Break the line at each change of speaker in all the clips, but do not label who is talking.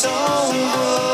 so good.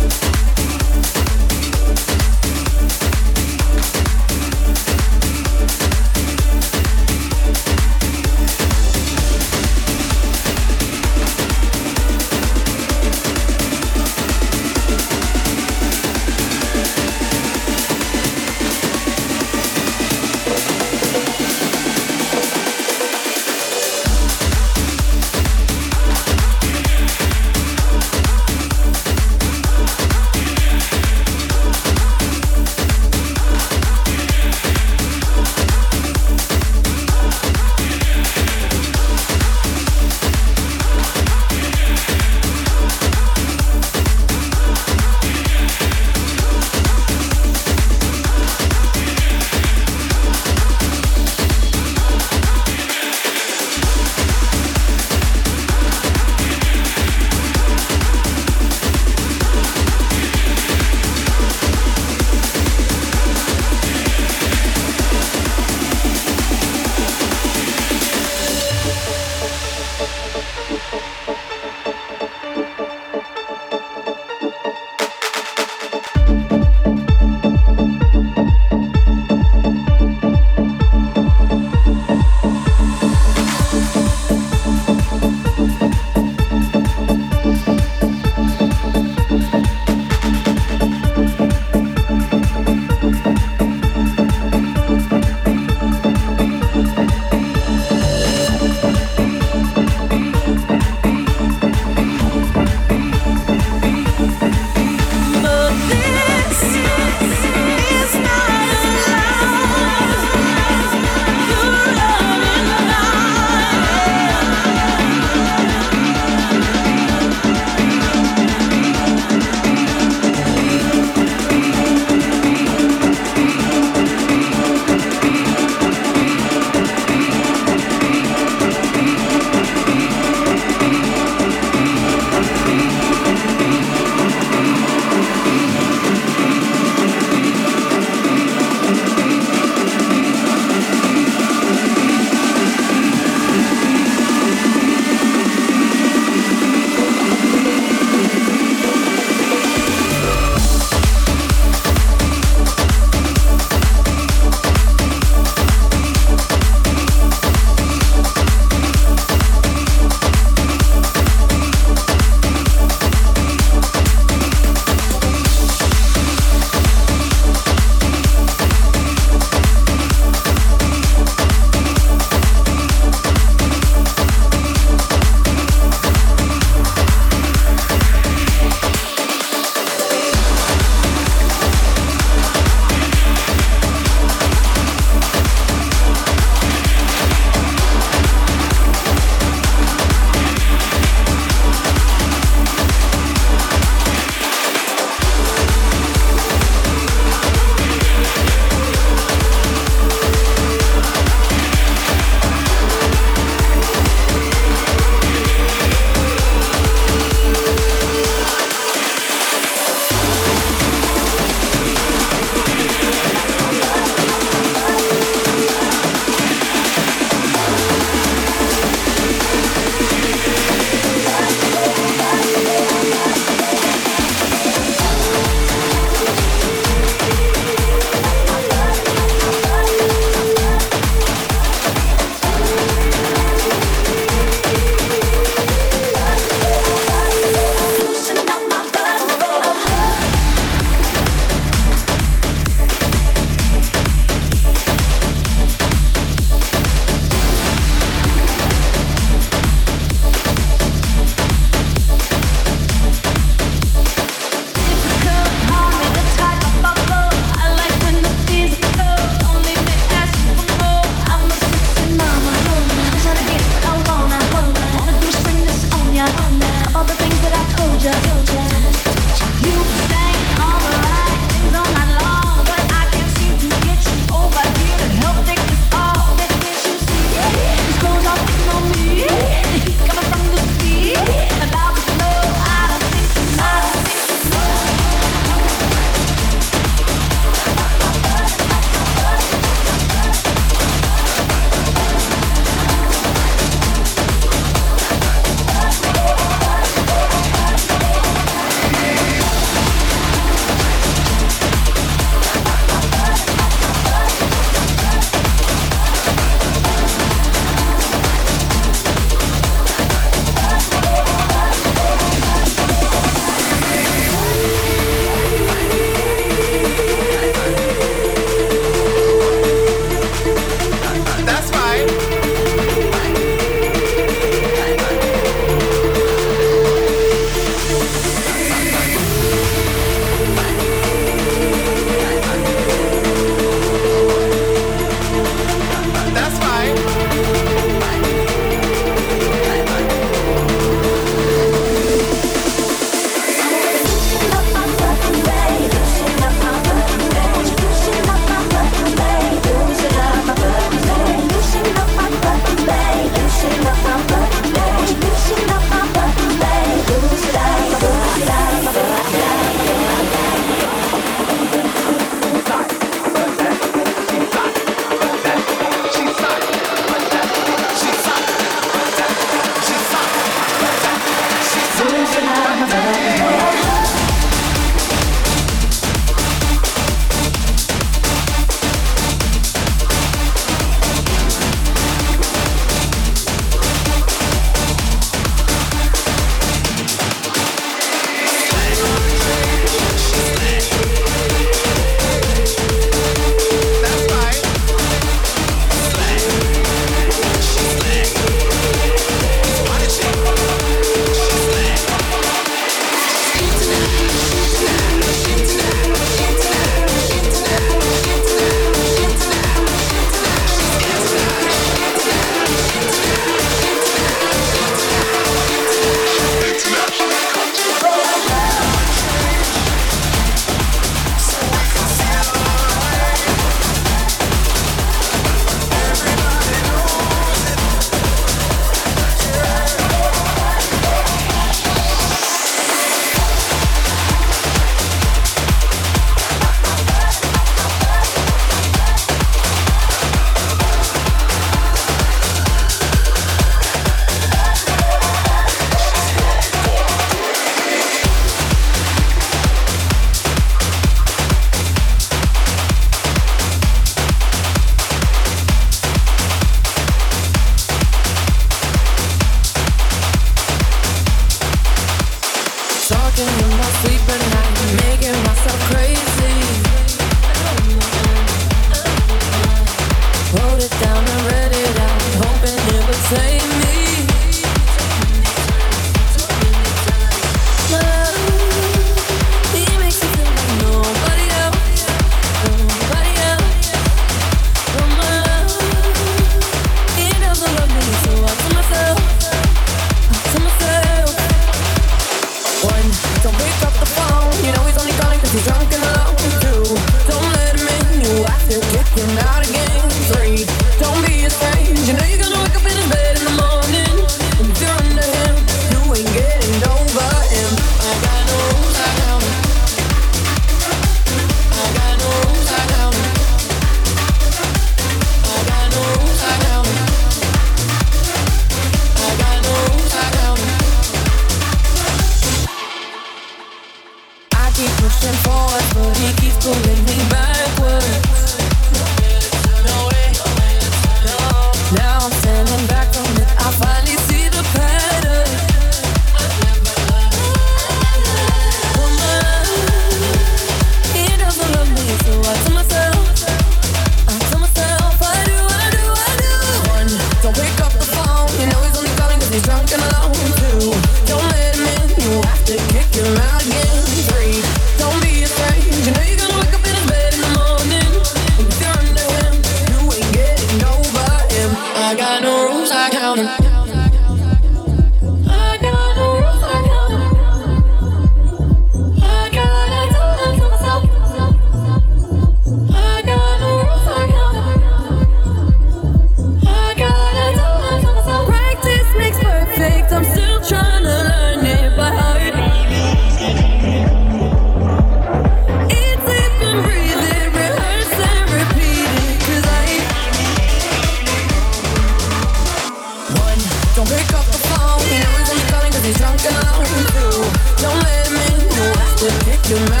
you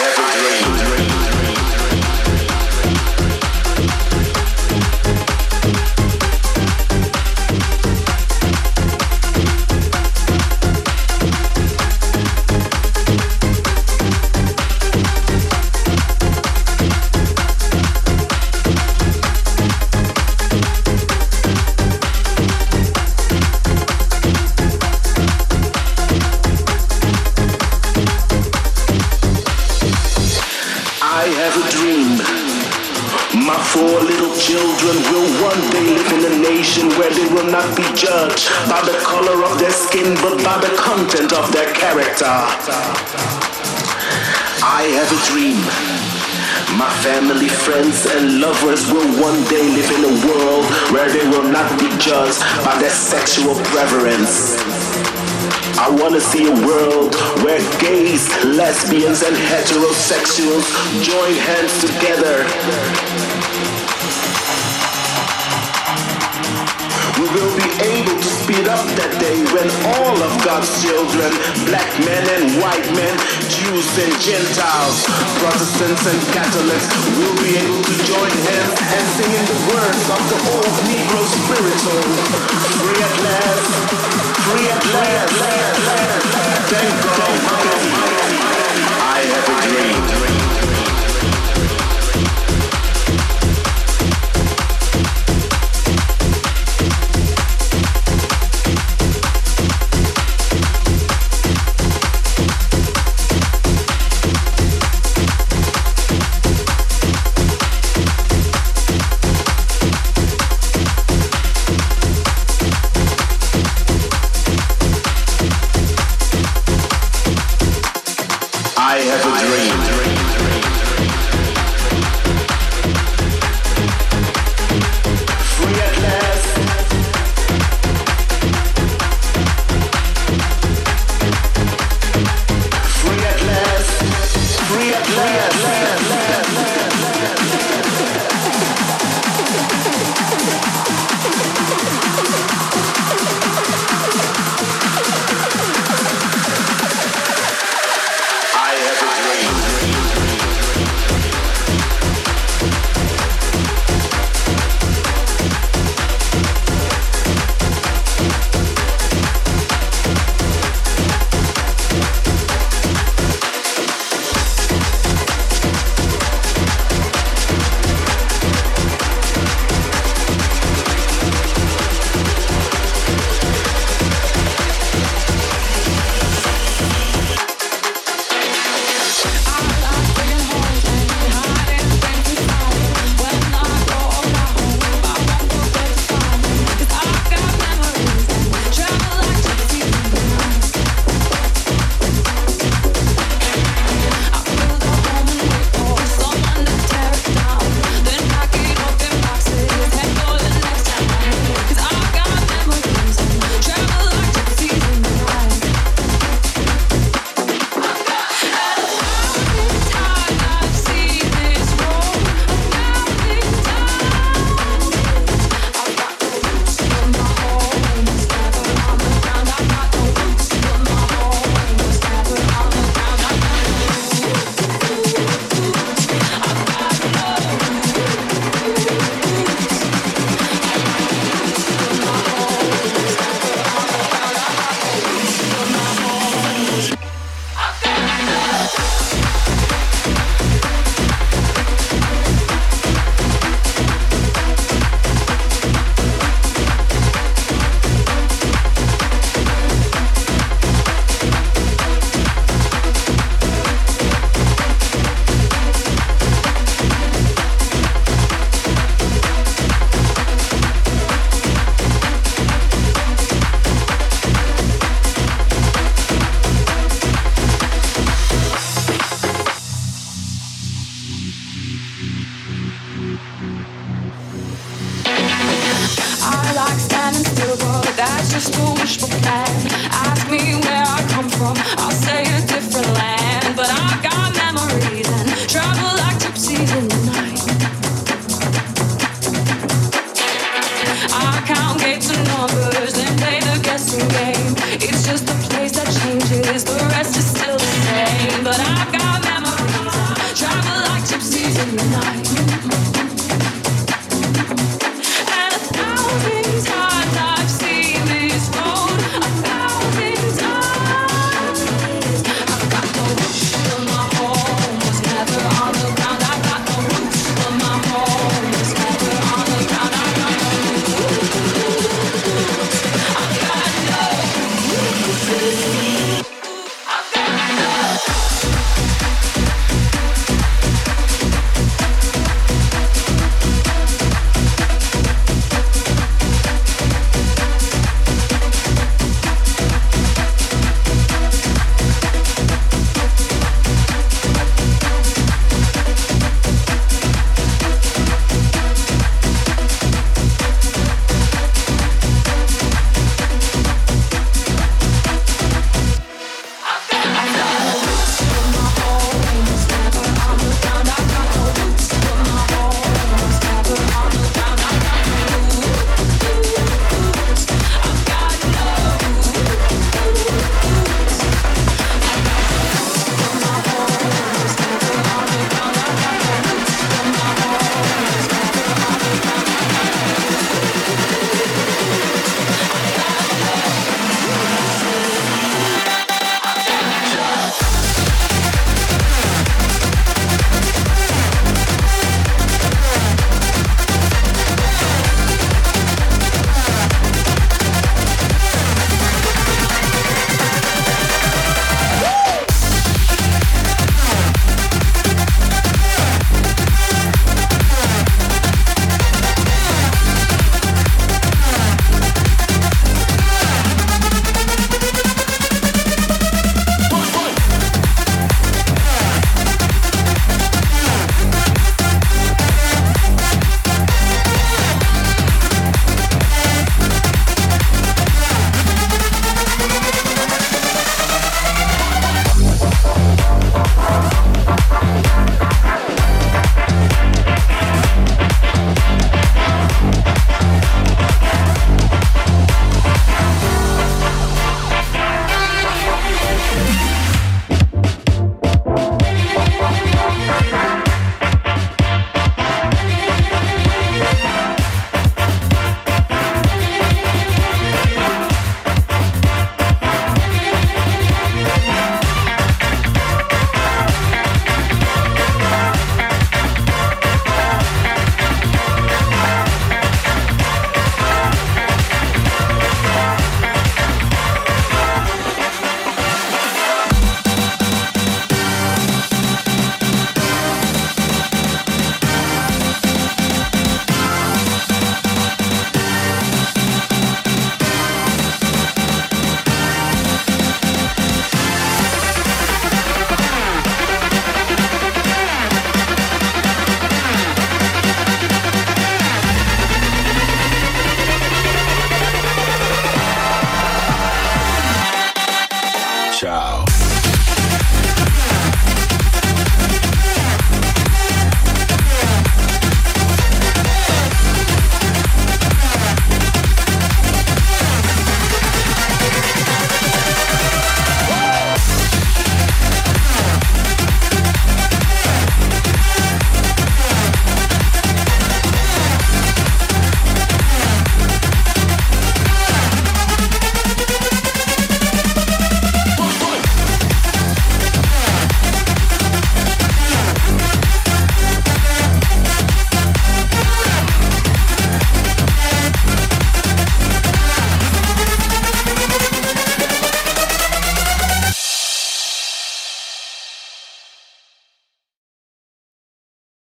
have a dream. Dream. My family, friends, and lovers will one day live in a world where they will not be judged by their sexual preference. I want to see a world where gays, lesbians, and heterosexuals join hands together. Able up that day when all of God's children, black men and white men, Jews and Gentiles, Protestants and Catholics, will be able to join hands and sing in the words of the old Negro spiritual. Free at last, free at last. Thank God. I have a dream. fools for that. I